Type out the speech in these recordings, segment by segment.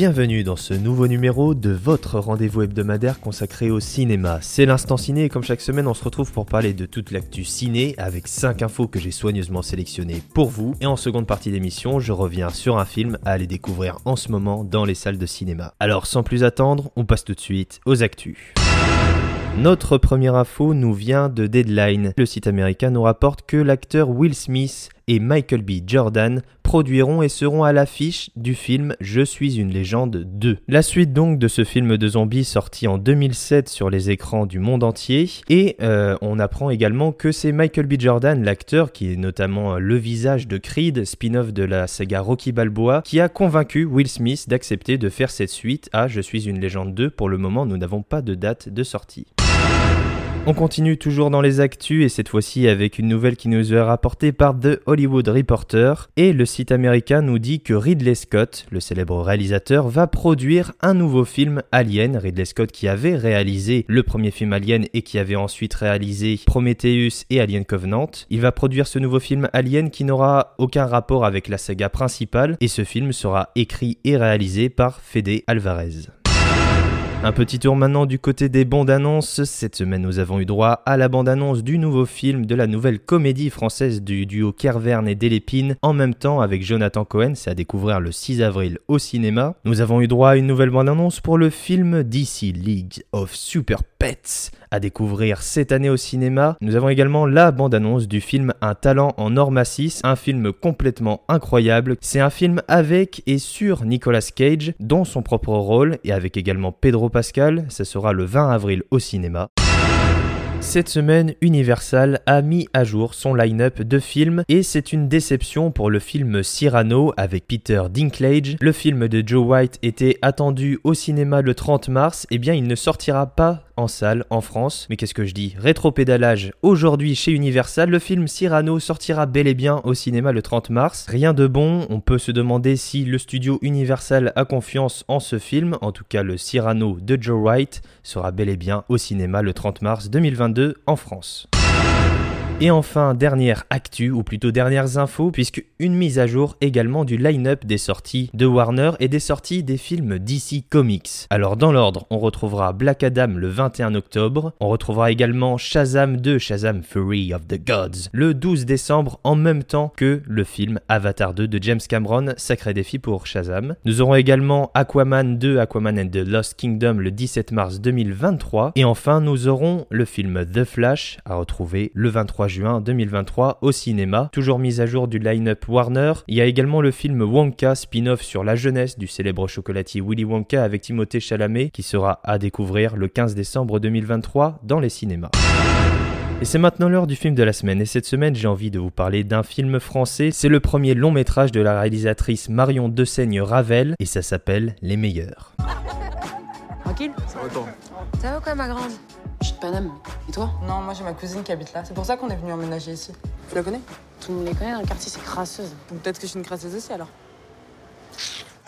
Bienvenue dans ce nouveau numéro de votre rendez-vous hebdomadaire consacré au cinéma. C'est l'instant ciné et comme chaque semaine on se retrouve pour parler de toute l'actu ciné avec 5 infos que j'ai soigneusement sélectionnées pour vous. Et en seconde partie d'émission je reviens sur un film à aller découvrir en ce moment dans les salles de cinéma. Alors sans plus attendre, on passe tout de suite aux actus. Notre première info nous vient de Deadline. Le site américain nous rapporte que l'acteur Will Smith et Michael B. Jordan produiront et seront à l'affiche du film Je suis une légende 2. La suite donc de ce film de zombies sorti en 2007 sur les écrans du monde entier et euh, on apprend également que c'est Michael B. Jordan, l'acteur qui est notamment le visage de Creed, spin-off de la saga Rocky Balboa, qui a convaincu Will Smith d'accepter de faire cette suite à Je suis une légende 2. Pour le moment, nous n'avons pas de date de sortie. On continue toujours dans les actus et cette fois-ci avec une nouvelle qui nous est rapportée par The Hollywood Reporter et le site américain nous dit que Ridley Scott, le célèbre réalisateur, va produire un nouveau film Alien. Ridley Scott qui avait réalisé le premier film Alien et qui avait ensuite réalisé Prometheus et Alien Covenant. Il va produire ce nouveau film Alien qui n'aura aucun rapport avec la saga principale et ce film sera écrit et réalisé par Fede Alvarez. Un petit tour maintenant du côté des bandes annonces. Cette semaine, nous avons eu droit à la bande annonce du nouveau film de la nouvelle comédie française du duo Kervern et Delépine en même temps avec Jonathan Cohen. C'est à découvrir le 6 avril au cinéma. Nous avons eu droit à une nouvelle bande annonce pour le film DC League of Super Pets à découvrir cette année au cinéma. Nous avons également la bande-annonce du film Un talent en or massif, un film complètement incroyable. C'est un film avec et sur Nicolas Cage, dans son propre rôle, et avec également Pedro Pascal. Ça sera le 20 avril au cinéma. Cette semaine, Universal a mis à jour son line-up de films et c'est une déception pour le film Cyrano avec Peter Dinklage. Le film de Joe White était attendu au cinéma le 30 mars, et eh bien il ne sortira pas en salle en France. Mais qu'est-ce que je dis? Rétropédalage aujourd'hui chez Universal, le film Cyrano sortira bel et bien au cinéma le 30 mars. Rien de bon, on peut se demander si le studio Universal a confiance en ce film. En tout cas, le Cyrano de Joe White sera bel et bien au cinéma le 30 mars 2022 en France. Et enfin, dernière actu, ou plutôt dernières infos, puisque une mise à jour également du line-up des sorties de Warner et des sorties des films DC Comics. Alors dans l'ordre, on retrouvera Black Adam le 21 octobre, on retrouvera également Shazam 2, Shazam Fury of the Gods, le 12 décembre en même temps que le film Avatar 2 de James Cameron, sacré défi pour Shazam. Nous aurons également Aquaman 2, Aquaman and the Lost Kingdom le 17 mars 2023, et enfin nous aurons le film The Flash à retrouver le 23 juin 2023 au cinéma. Toujours mise à jour du line-up Warner. Il y a également le film Wonka, spin-off sur la jeunesse du célèbre chocolatier Willy Wonka avec Timothée Chalamet, qui sera à découvrir le 15 décembre 2023 dans les cinémas. Et c'est maintenant l'heure du film de la semaine. Et cette semaine, j'ai envie de vous parler d'un film français. C'est le premier long métrage de la réalisatrice Marion Dessaigne Ravel. Et ça s'appelle Les Meilleurs. Tranquille Ça retourne. Ça va quoi, ma grande Je suis de Paname. Et toi? Non, moi j'ai ma cousine qui habite là. C'est pour ça qu'on est venu emménager ici. Tu la connais? Tout le monde les connaît dans le quartier, c'est crasseuse. Ou peut-être que je suis une crasseuse aussi alors.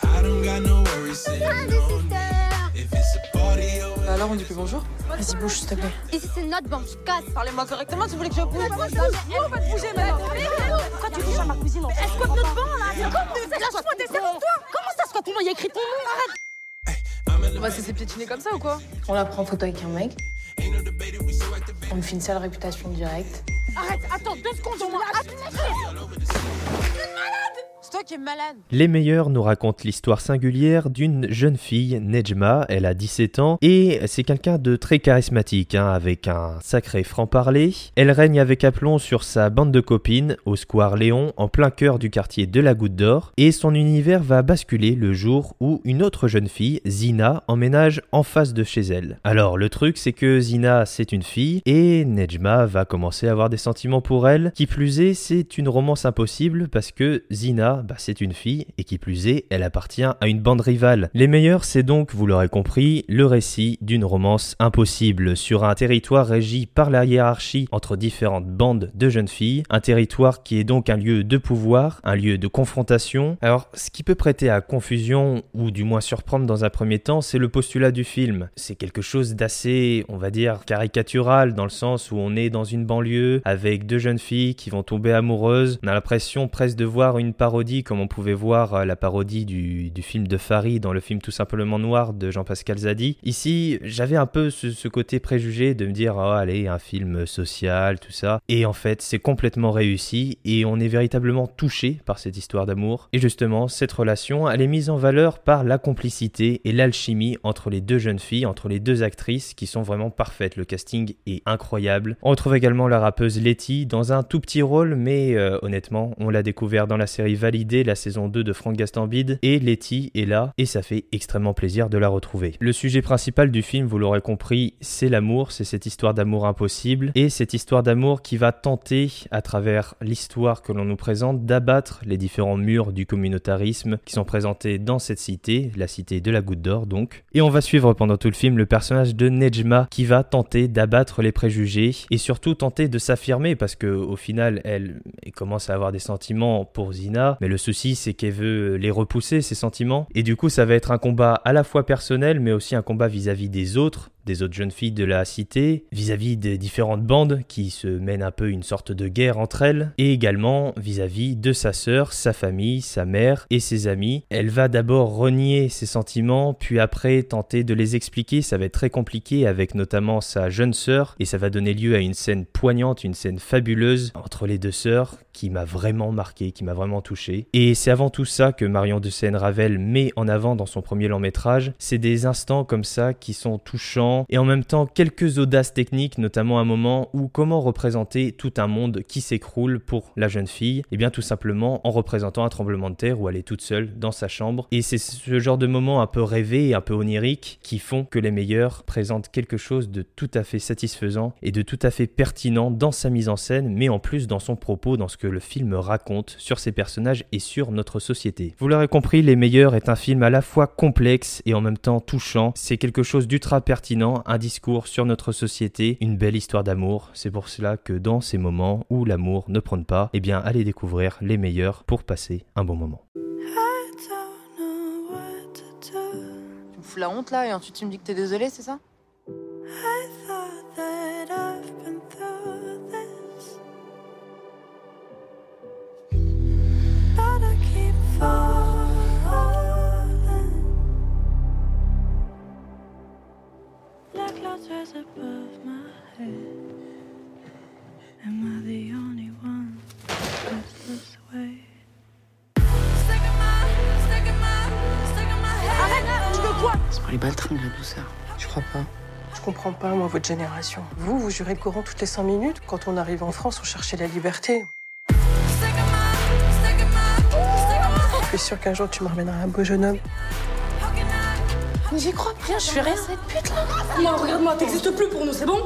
Bah alors on dit plus bonjour Vas-y, bouge, s'il te plaît. Ici, c'est notre banque. Casse? Parlez-moi correctement si vous voulez que je bouge? On va bouger maintenant. Pourquoi tu touches à ma cousine en fait Est-ce notre banc là? C'est comme Lâche-moi toi Comment ça se fait Il y a écrit ton nom? Arrête On va se laisser piétiner comme ça ou quoi On la prend en photo avec un mec. On me fait une sale réputation directe. Arrête Attends deux secondes au moins C'est Les meilleurs nous racontent l'histoire singulière d'une jeune fille, Nejma, elle a 17 ans, et c'est quelqu'un de très charismatique, hein, avec un sacré franc-parler. Elle règne avec aplomb sur sa bande de copines, au square Léon, en plein cœur du quartier de la Goutte d'Or, et son univers va basculer le jour où une autre jeune fille, Zina, emménage en face de chez elle. Alors le truc c'est que Zina c'est une fille, et Nejma va commencer à avoir des sentiments pour elle. Qui plus est, c'est une romance impossible parce que Zina, bah, c'est une fille, et qui plus est, elle appartient à une bande rivale. Les meilleurs, c'est donc, vous l'aurez compris, le récit d'une romance impossible sur un territoire régi par la hiérarchie entre différentes bandes de jeunes filles, un territoire qui est donc un lieu de pouvoir, un lieu de confrontation. Alors, ce qui peut prêter à confusion, ou du moins surprendre dans un premier temps, c'est le postulat du film. C'est quelque chose d'assez, on va dire, caricatural, dans le sens où on est dans une banlieue avec deux jeunes filles qui vont tomber amoureuses. On a l'impression presque de voir une parodie, comme on pouvait voir euh, la parodie du, film de Farid dans le film Tout simplement noir de Jean-Pascal Zadi. Ici, j'avais un peu ce, côté préjugé de me dire, oh allez, un film social, tout ça. Et en fait, c'est complètement réussi et on est véritablement touché par cette histoire d'amour. Et justement, cette relation, elle est mise en valeur par la complicité et l'alchimie entre les deux jeunes filles, entre les deux actrices qui sont vraiment parfaites. Le casting est incroyable. On retrouve également la rappeuse Letty dans un tout petit rôle, mais euh, honnêtement, on l'a découvert dans la série La saison 2 de Franck Gastambide, et Letty est là, et ça fait extrêmement plaisir de la retrouver. Le sujet principal du film, vous l'aurez compris, c'est l'amour, c'est cette histoire d'amour impossible, et cette histoire d'amour qui va tenter, à travers l'histoire que l'on nous présente, d'abattre les différents murs du communautarisme qui sont présentés dans cette cité, la cité de la Goutte d'Or donc. Et on va suivre pendant tout le film le personnage de Nejma qui va tenter d'abattre les préjugés et surtout tenter de s'affirmer parce que au final elle, commence à avoir des sentiments pour Zina, mais le souci c'est qu'elle veut les repousser ces sentiments. Et du coup ça va être un combat à la fois personnel mais aussi un combat vis à -vis des autres des autres jeunes filles de la cité, vis-à-vis des différentes bandes qui se mènent un peu une sorte de guerre entre elles, et également vis-à-vis de sa sœur, sa famille, sa mère et ses amis. Elle va d'abord renier ses sentiments, puis après tenter de les expliquer, ça va être très compliqué avec notamment sa jeune sœur, et ça va donner lieu à une scène poignante, une scène fabuleuse entre les deux sœurs qui m'a vraiment marqué, qui m'a vraiment touché. Et c'est avant tout ça que Marion de Seine-Ravel met en avant dans son premier long métrage, c'est des instants comme ça qui sont touchants, et en même temps quelques audaces techniques, notamment un moment où comment représenter tout un monde qui s'écroule pour la jeune fille? Et eh bien tout simplement en représentant un tremblement de terre où elle est toute seule dans sa chambre. Et c'est ce genre de moments un peu rêvés et un peu oniriques qui font que les meilleurs présentent quelque chose de tout à fait satisfaisant et de tout à fait pertinent dans sa mise en scène, mais en plus dans son propos, dans ce que le film raconte sur ses personnages et sur notre société. Vous l'aurez compris, Les Meilleurs est un film à la fois complexe et en même temps touchant. C'est quelque chose d'ultra pertinent un discours sur notre société, une belle histoire d'amour. C'est pour cela que dans ces moments où l'amour ne prône pas, eh bien allez découvrir les meilleurs pour passer un bon moment. Tu me fous la honte là et ensuite tu me dis que t'es désolé, c'est ça? La douceur. Je crois pas. Je comprends pas, moi, votre génération. Vous, vous jurez le Coran toutes les cinq minutes. Quand on arrive en France, on cherchait la liberté. Je suis sûre qu'un jour, tu me ramèneras un beau jeune homme. J'y crois bien, je suis rien cette pute là. Non, regarde-moi, t'existes plus pour nous, c'est bon?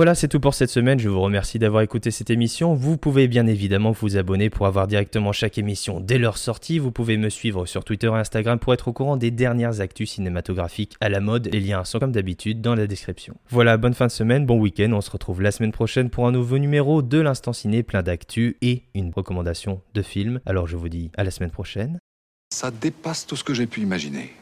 Voilà, c'est tout pour cette semaine. Je vous remercie d'avoir écouté cette émission. Vous pouvez bien évidemment vous abonner pour avoir directement chaque émission dès leur sortie. Vous pouvez me suivre sur Twitter et Instagram pour être au courant des dernières actus cinématographiques à la mode. Les liens sont comme d'habitude dans la description. Voilà, bonne fin de semaine, bon week-end. On se retrouve la semaine prochaine pour un nouveau numéro de l'Instant Ciné plein d'actu et une recommandation de film. Alors je vous dis à la semaine prochaine. Ça dépasse tout ce que j'ai pu imaginer.